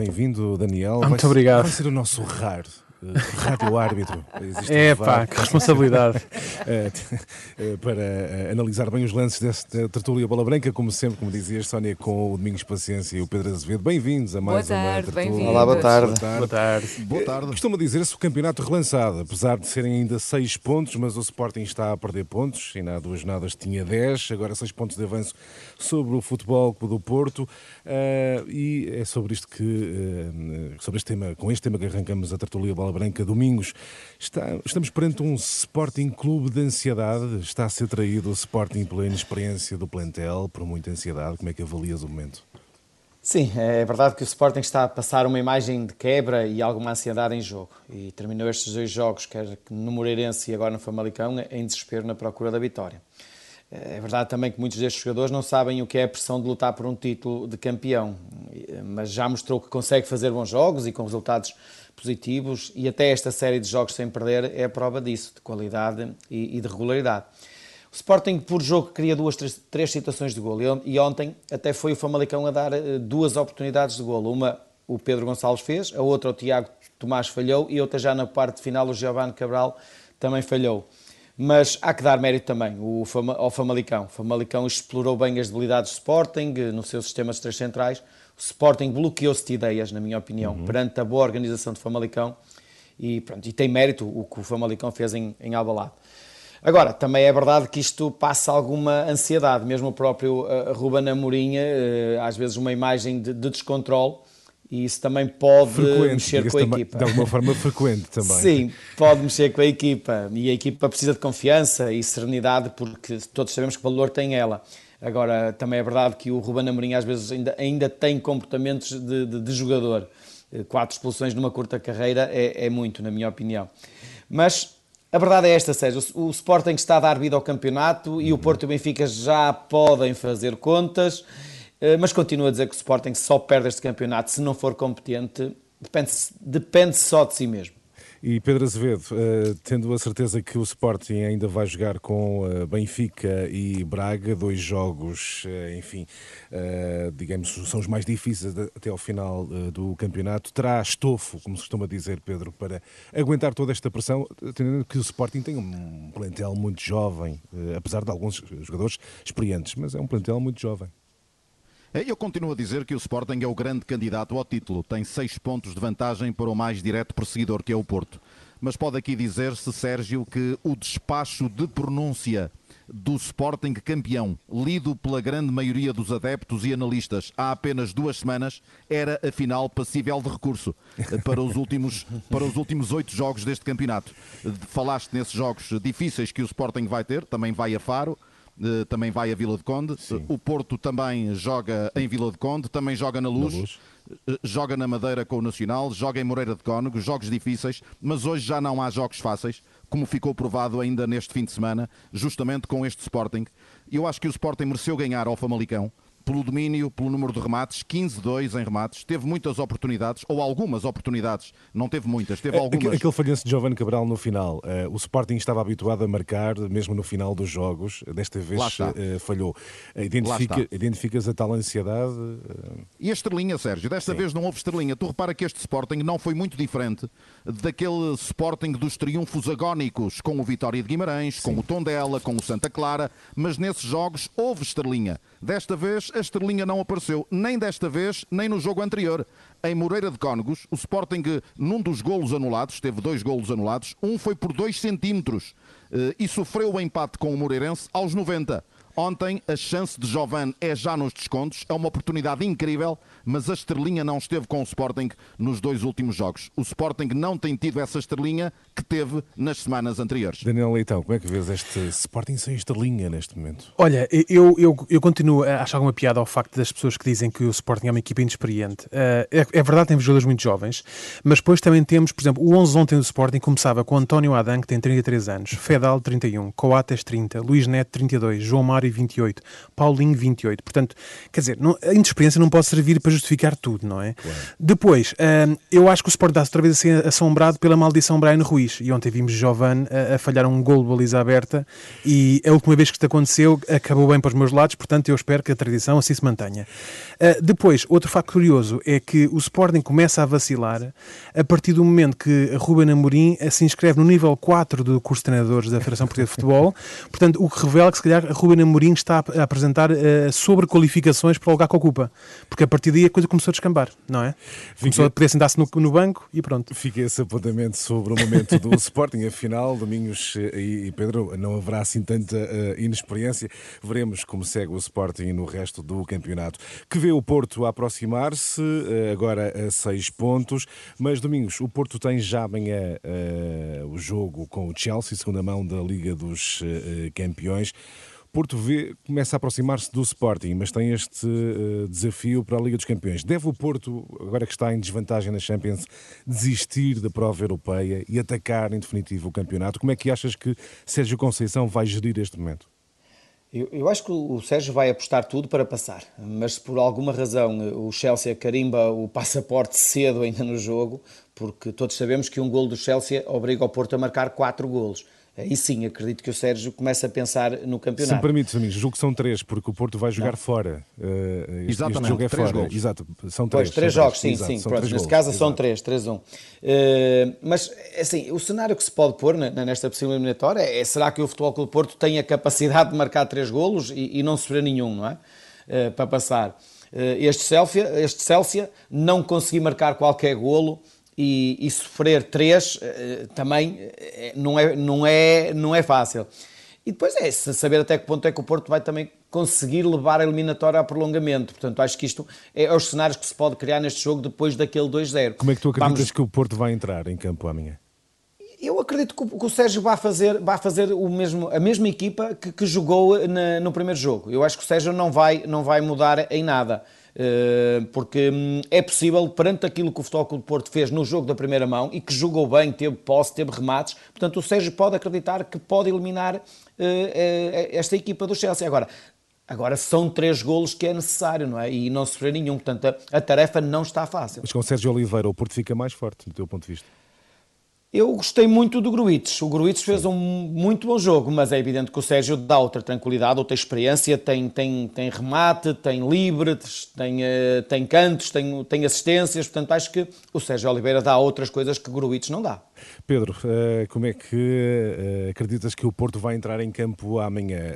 bem-vindo, Daniel. Muito vai obrigado. Vai ser o nosso raro rádio árbitro. É pá, que responsabilidade. Eh, eh, para eh, analisar bem os lances desta tertúlia Bola Branca, como sempre, como dizias, Sónia, com o Domingos Paciência e o Pedro Azevedo. Bem-vindos a mais Boa uma tarde, tertúlia. Olá, boa tarde. Boa tarde. Boa tarde. Costuma dizer-se o campeonato relançado, apesar de serem ainda seis pontos, mas o Sporting está a perder pontos, ainda há duas jornadas tinha 10, agora seis pontos de avanço sobre o Futebol do Porto, eh, e é sobre isto que, eh, sobre este tema, com este tema que arrancamos a tertulia Bola Branca, domingos, está- estamos perante um Sporting Clube de ansiedade, está a ser traído o Sporting pela inexperiência do plantel, por muita ansiedade, como é que avalias o momento? Sim, é verdade que o Sporting está a passar uma imagem de quebra e alguma ansiedade em jogo. E terminou estes dois jogos, quer no Moreirense e agora no Famalicão, em desespero na procura da vitória. É verdade também que muitos destes jogadores não sabem o que é a pressão de lutar por um título de campeão, mas já mostrou que consegue fazer bons jogos e com resultados positivos, e até esta série de jogos sem perder é a prova disso, de qualidade e e de regularidade. O Sporting, por jogo, cria duas, três, três situações de golo. E on- ontem até foi o Famalicão a dar eh, duas oportunidades de golo. Uma o Pedro Gonçalves fez, a outra o Tiago Tomás falhou e outra já na parte final o Giovanni Cabral também falhou. Mas há que dar mérito também ao Famalicão. O Famalicão explorou bem as debilidades do Sporting eh, no seu sistema de três centrais. O Sporting bloqueou-se de ideias, na minha opinião, perante a boa organização do Famalicão. E, pronto, e tem mérito o que o Famalicão fez em, em. Agora, também é verdade que isto passa alguma ansiedade, mesmo o próprio uh, Ruben Amorim, uh, às vezes uma imagem de, de descontrole, e isso também pode Frequente, mexer com a equipa. De alguma forma frequente também. Sim, pode mexer com a equipa, e a equipa precisa de confiança e serenidade, porque todos sabemos que valor tem ela. Agora, também é verdade que o Ruben Amorim às vezes ainda, ainda tem comportamentos de, de- de jogador. Eh, Quatro expulsões numa curta carreira é, é muito, na minha opinião. Mas a verdade é esta, Sérgio. O Sporting está a dar vida ao campeonato e o Porto e o Benfica já podem fazer contas, eh, mas continuo a dizer que o Sporting só perde este campeonato se não for competente, depende, depende só de si mesmo. E Pedro Azevedo, eh, tendo a certeza que o Sporting ainda vai jogar com eh, Benfica e Braga, dois jogos, eh, enfim, digamos, são os mais difíceis de- até ao final do campeonato, terá estofo, como se costuma dizer, Pedro, para aguentar toda esta pressão, tendo que o Sporting tem um plantel muito jovem, apesar de alguns jogadores experientes, mas é um plantel muito jovem. Eu continuo a dizer que o Sporting é o grande candidato ao título. Tem seis pontos de vantagem para o mais direto perseguidor, que é o Porto. Mas pode aqui dizer-se, Sérgio, que o despacho de pronúncia do Sporting campeão, lido pela grande maioria dos adeptos e analistas há apenas duas semanas, era afinal passível de recurso para os últimos para os últimos oito jogos deste campeonato. Falaste nesses jogos difíceis que o Sporting vai ter, também vai a Faro, também vai a Vila de Conde. O Porto também joga em Vila de Conde, também joga na Luz, Luz. eh, joga na Madeira com o Nacional, joga em Moreira de Cónego, jogos difíceis, mas hoje já não há jogos fáceis, como ficou provado ainda neste fim de semana, justamente com este Sporting. Eu acho que o Sporting mereceu ganhar ao Famalicão. Pelo domínio, pelo número de remates, 15-2 em remates, teve muitas oportunidades, ou algumas oportunidades, não teve muitas, teve É, algumas. Aquele, falhanço de Giovanni Cabral no final. eh, o Sporting estava habituado a marcar, mesmo no final dos jogos. Desta vez eh, falhou. Eh, Identifica, identificas a tal ansiedade? eh, E a estrelinha, Sérgio? Desta vez não houve estrelinha. Tu repara que este Sporting não foi muito diferente daquele Sporting dos triunfos agónicos com o Vitória de Guimarães, com o Tondela, com o Santa Clara, mas nesses jogos houve estrelinha. Desta vez a estrelinha não apareceu, nem desta vez, nem no jogo anterior. Em Moreira de Cónegos, o Sporting, num dos golos anulados, teve dois golos anulados, um foi por 2 centímetros eh, e sofreu o empate com o Moreirense aos 90. Ontem, a chance de Jovan é já nos descontos, é uma oportunidade incrível, mas a estrelinha não esteve com o Sporting nos dois últimos jogos. O Sporting não tem tido essa estrelinha que teve nas semanas anteriores. Daniel Leitão, como é que vês este Sporting sem estrelinha neste momento? Olha, eu, eu, eu continuo a achar alguma piada ao facto das pessoas que dizem que o Sporting é uma equipa inexperiente. Eh, é, é verdade, tem jogadores muito jovens, mas depois também temos, por exemplo, o 11 ontem do Sporting começava com António Adan, que tem 33 anos, Fedal, 31, Coates, 30, Luís Neto, 32, João Mário, Tomori 28, Paulinho 28. Portanto, quer dizer, não, a inexperiência não pode servir para justificar tudo, não é? Claro. Depois, uh, eu acho que o Sport dá-se outra vez assim assombrado pela maldição Brian Ruiz. E ontem vimos Giovanni a, a falhar um gol de baliza aberta e a última vez que isto aconteceu acabou bem para os meus lados, portanto eu espero que a tradição assim se mantenha. Uh, depois, outro facto curioso é que o Sporting começa a vacilar a partir do momento que Ruben Amorim se inscreve no nível 4 do curso de treinadores da Federação Portuguesa de Futebol, portanto o que revela que se calhar Ruben Amorim está a apresentar uh, sobrequalificações para o lugar que ocupa, porque a partir daí a coisa começou a descambar, não é? Começou a poder sentar-se no, no, banco e pronto. Fica esse apontamento sobre o momento do Sporting, afinal, Domingos e, e Pedro, não haverá assim tanta uh, inexperiência, veremos como segue o Sporting no resto do campeonato, que vê o Porto a aproximar-se, uh, agora a seis pontos, mas Domingos, o Porto tem já amanhã o jogo com o Chelsea, segunda mão da Liga dos Campeões. Porto vê, começa a aproximar-se do Sporting, mas tem este uh, desafio para a Liga dos Campeões. Deve o Porto, agora que está em desvantagem na Champions, desistir da prova europeia e atacar em definitivo o campeonato? Como é que achas que Sérgio Conceição vai gerir este momento? Eu, eu, acho que o Sérgio vai apostar tudo para passar, mas se por alguma razão o Chelsea carimba o passaporte cedo ainda no jogo, porque todos sabemos que um gol do Chelsea obriga o Porto a marcar quatro golos aí sim acredito que o Sérgio começa a pensar no campeonato. Se me permite, amigos, julgo que são três, porque o Porto vai jogar não. fora. Uh, este, Exatamente, este jogo é três fora. Gols. Exato, são três. Pois, três jogos, sim, sim. Pronto, neste caso são três, três um. Uh, mas, assim, o cenário que se pode pôr nesta possível eliminatória é, será que o Futebol Clube Porto tem a capacidade de marcar três golos e, e não sofrer nenhum, não é? Uh, para passar. este Celsia, este Celsia não conseguir marcar qualquer golo e, e sofrer três uh, também uh, não, é, não, é, não é fácil. E depois é saber até que ponto é que o Porto vai também conseguir levar a eliminatória a prolongamento. Portanto, acho que isto é os cenários que se pode criar neste jogo depois daquele 2-0. Como é que tu acreditas Vamos... que o Porto vai entrar em campo amanhã? Eu acredito que o, que o Sérgio vai fazer, vai fazer o mesmo, a mesma equipa que, que jogou na, no primeiro jogo. Eu acho que o Sérgio não vai, não vai mudar em nada. Eh, porque hum, é possível, perante aquilo que o Futebol Clube de Porto fez no jogo da primeira mão e que jogou bem, teve posse, teve remates, portanto o Sérgio pode acreditar que pode eliminar uh, esta equipa do Chelsea. Agora, Agora são três golos que é necessário, não é? E não sofrer nenhum. Portanto, a, a tarefa não está fácil. Mas com o Sérgio Oliveira, o Porto fica mais forte, do teu ponto de vista? Eu gostei muito do Gruites. O Gruites fez um muito bom jogo, mas é evidente que o Sérgio dá outra tranquilidade, outra experiência, tem, tem, tem remate, tem livres, tem, uh, tem cantos, tem, tem assistências, portanto acho que o Sérgio Oliveira dá outras coisas que o Gruites não dá. Pedro, uh, como é que uh, acreditas que o Porto vai entrar em campo amanhã?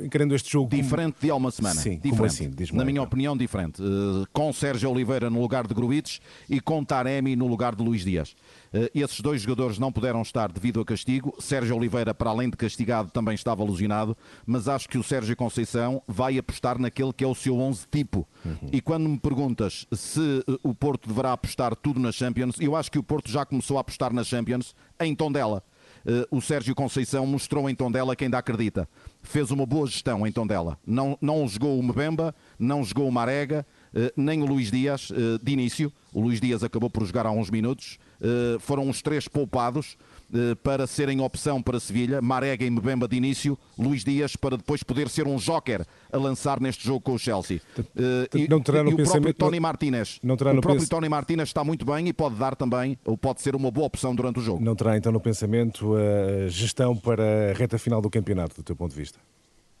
Encarando este jogo diferente como... de há uma semana. Sim, diferente. assim? Na minha então. opinião, diferente. Uh, com Sérgio Oliveira no lugar de Gruites e com Taremi no lugar de Luís Dias. Uh, esses dois jogadores não puderam estar devido a castigo. Sérgio Oliveira, para além de castigado, também estava alucinado. Mas acho que o Sérgio Conceição vai apostar naquele que é o seu 11 tipo. Uhum. E quando me perguntas se o Porto deverá apostar tudo na Champions, eu acho que o Porto já começou a apostar na Champions em Tondela. Uh, o Sérgio Conceição mostrou em Tondela quem ainda acredita fez uma boa gestão em Tondela. Não, não jogou o Mbemba, não jogou o Marega, eh, nem o Luís Dias eh, de início. O Luís Dias acabou por jogar há uns minutos. Eh, foram os três poupados para serem opção para Sevilha. Marega e Mbemba de início, Luís Dias para depois poder ser um joker a lançar neste jogo com o Chelsea. E, não terá no e o próprio Tony Martinez. Não terá o próprio. Tony Martinez está muito bem e pode dar também, ou pode ser uma boa opção durante o jogo. Não terá então no pensamento a gestão para a reta final do campeonato, do teu ponto de vista?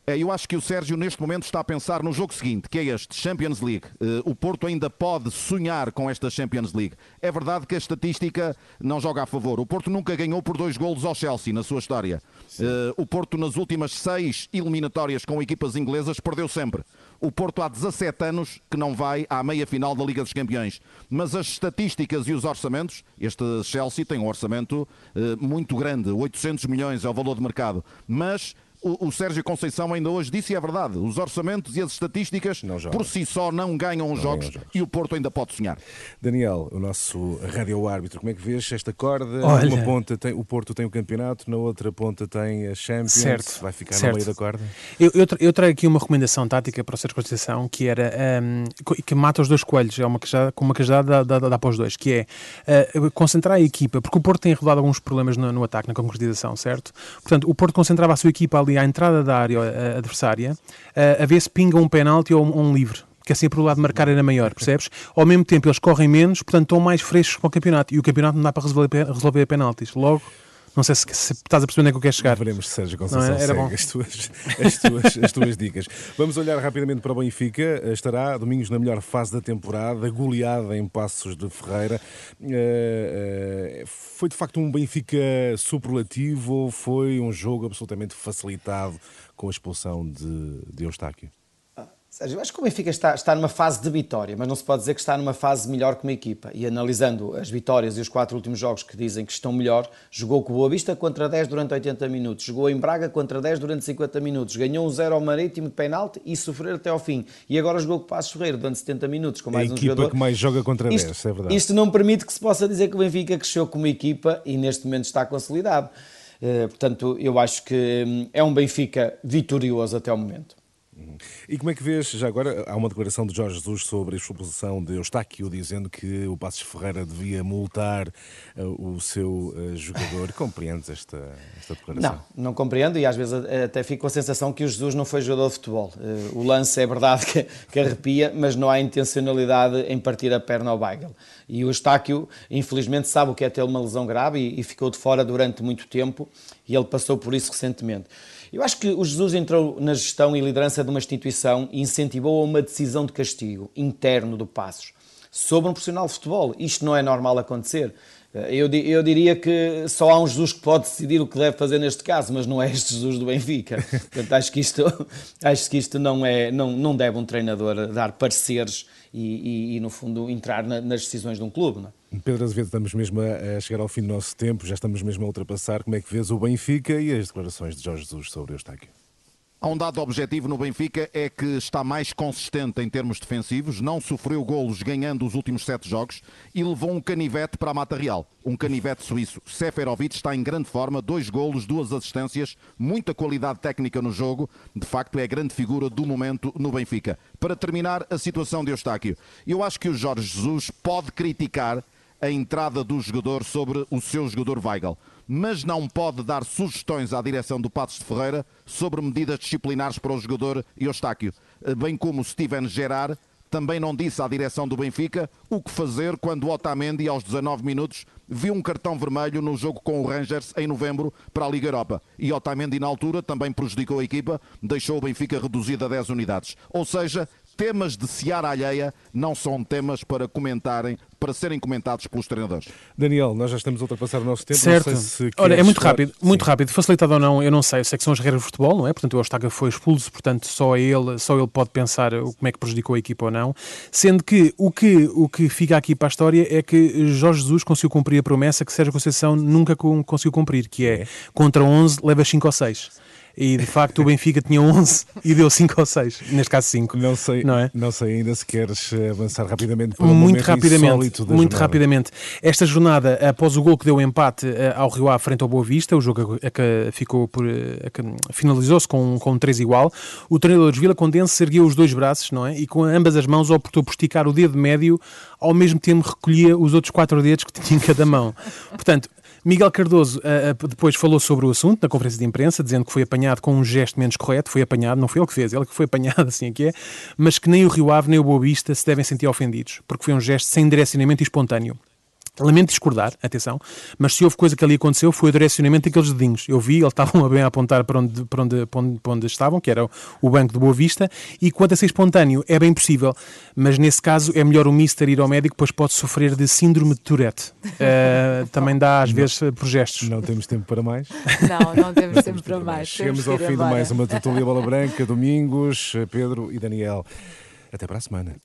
É, eu acho que o Sérgio neste momento está a pensar no jogo seguinte, que é este, Champions League. Uh, o Porto ainda pode sonhar com esta Champions League. É verdade que a estatística não joga a favor. O Porto nunca ganhou por dois golos ao Chelsea na sua história. Uh, o Porto nas últimas seis eliminatórias com equipas inglesas perdeu sempre. O Porto há 17 anos que não vai à meia final da Liga dos Campeões. Mas as estatísticas e os orçamentos, este Chelsea tem um orçamento uh, muito grande, 800 milhões é o valor de mercado. Mas o, o Sérgio Conceição ainda hoje disse e é verdade, os orçamentos e as estatísticas por si só não ganham os jogos, jogos, e o Porto ainda pode sonhar. Daniel, o nosso rádio-árbitro, como é que vês esta corda? Olha... Numa ponta tem, o Porto tem o campeonato, na outra ponta tem a Champions, certo, vai ficar certo. no meio da corda? Eu, eu, eu, trago aqui uma recomendação tática para o Sérgio Conceição, que era um, que mata os dois coelhos, é uma queixada, com uma queixada dá, dá, dá, para os dois, que é uh, concentrar a equipa, porque o Porto tem revelado alguns problemas no, no ataque, na concretização, certo? Portanto, o Porto concentrava a sua equipa ali ali à entrada da área uh, adversária uh, a ver se pinga um penalti ou um, um livre que assim a probabilidade de marcar era maior, percebes? Ao mesmo tempo eles correm menos, portanto estão mais frescos para o campeonato e o campeonato não dá para resolver, resolver penaltis. Logo, não sei se, se, estás a perceber onde é que eu quero chegar. Veremos se Sérgio Conceição é? Era bom. As, tuas, as, tuas, as tuas dicas. Vamos olhar rapidamente para o Benfica. Estará domingos na melhor fase da temporada, goleada em Passos de Ferreira. Foi de facto um Benfica superlativo ou foi um jogo absolutamente facilitado com a expulsão de, de Eustáquio? Sérgio, acho que o Benfica está, está numa fase de vitória, mas não se pode dizer que está numa fase melhor que uma equipa. E analisando as vitórias e os quatro últimos jogos que dizem que estão melhor, jogou com Boa Vista contra 10 durante 80 minutos, jogou em Braga contra 10 durante 50 minutos, ganhou um 0 ao Marítimo de penalti e sofrer até ao fim. E agora jogou com o Passos Ferreira durante 70 minutos, com mais a um equipa jogador. que mais joga contra isto, 10, é verdade. Isto não permite que se possa dizer que o Benfica cresceu como equipa e neste momento está consolidado. Uh, portanto, eu acho que hum, é um Benfica vitorioso até o momento. E como é que vês, já agora, há uma declaração de Jorge Jesus sobre a expulsão de Eustáquio, dizendo que o Passos Ferreira devia multar uh, o seu uh, jogador. Compreendes esta, esta declaração? Não, não compreendo e às vezes até fico com a sensação que o Jesus não foi jogador de futebol. Uh, o lance é verdade que, que arrepia, mas não há intencionalidade em partir a perna ao Weigel. E o Eustáquio, infelizmente, sabe o que é ter uma lesão grave e, e ficou de fora durante muito tempo e ele passou por isso recentemente. Eu acho que o Jesus entrou na gestão e liderança de uma instituição e incentivou uma decisão de castigo interno do Passos sobre um profissional de futebol. Isto não é normal acontecer. Eu, eu, diria que só há um Jesus que pode decidir o que deve fazer neste caso, mas não é este Jesus do Benfica. Portanto, acho que isto, acho que isto não, é, não, não deve um treinador dar pareceres e, e, e no fundo, entrar na, nas decisões de um clube. Não é? Pedro Azevedo, estamos mesmo a, chegar ao fim do nosso tempo, já estamos mesmo a ultrapassar. Como é que vês o Benfica e as declarações de Jorge Jesus sobre o Eustáquio? Há um dado objetivo no Benfica é que está mais consistente em termos defensivos, não sofreu golos ganhando os últimos sete jogos e levou um canivete para a Mata Real, um canivete suíço. Seferovic está em grande forma, dois golos, duas assistências, muita qualidade técnica no jogo, de facto é a grande figura do momento no Benfica. Para terminar, a situação de Eustáquio. Eu acho que o Jorge Jesus pode criticar a entrada do jogador sobre o seu jogador Weigl mas não pode dar sugestões à direção do Passos de Ferreira sobre medidas disciplinares para o jogador Eustáquio. Bem como Steven Gerard também não disse à direção do Benfica o que fazer quando Otamendi, aos 19 minutos, viu um cartão vermelho no jogo com o Rangers em novembro para a Liga Europa. E Otamendi, na altura, também prejudicou a equipa, deixou o Benfica reduzido a 10 unidades. Ou seja, temas de seara alheia não são temas para comentarem, para serem comentados pelos treinadores. Daniel, nós já estamos a ultrapassar o nosso tempo. Certo. Se Olha, é muito rápido, muito Sim. rápido. Facilitado ou não, eu não sei. Eu sei que são as regras de futebol, não é? Portanto, o Ostaga foi expulso, portanto, só ele, só ele pode pensar como é que prejudicou a equipa ou não. Sendo que o que, o que fica aqui para a história é que Jorge Jesus conseguiu cumprir a promessa que Sérgio Conceição nunca conseguiu cumprir, que é, é. contra 11 leva 5 ou 6 e de facto o Benfica tinha 11 e deu 5 ou 6, neste caso 5. Não sei, não, é? não sei ainda se queres avançar rapidamente para um muito rapidamente, muito jornada. rapidamente. Esta jornada, após o gol que deu empate eh, ao Rio Ave frente ao Boa Vista, o jogo que ficou por finalizou-se com, com um 3 igual, o treinador de Vila Condense ergueu os dois braços, não é? E com ambas as mãos optou por esticar o dedo médio, ao mesmo tempo recolhia os outros quatro dedos que tinha em cada mão. Portanto, Miguel Cardoso uh, depois falou sobre o assunto na conferência de imprensa, dizendo que foi apanhado com um gesto menos correto, foi apanhado, não foi ele que fez, ele que foi apanhado, assim é que é, mas que nem o Rio Ave nem o Boa Vista se devem sentir ofendidos, porque foi um gesto sem direcionamento e espontâneo. Lamento discordar, atenção, mas se houve coisa que ali aconteceu foi o direcionamento daqueles dedinhos. Eu vi, eles estavam a bem a apontar para onde, para onde, para onde, para onde estavam, que era o banco de Boa Vista, e quanto a ser espontâneo, é bem possível, mas nesse caso é melhor o mister ir ao médico, pois pode sofrer de síndrome de Tourette. Uh, também dá, às não, vezes, por gestos. Não temos tempo para mais? Não, não temos não tempo para mais. Chegamos ao fim embora. de mais uma Tertulia Bola Branca, domingos, Pedro e Daniel. Até para a semana.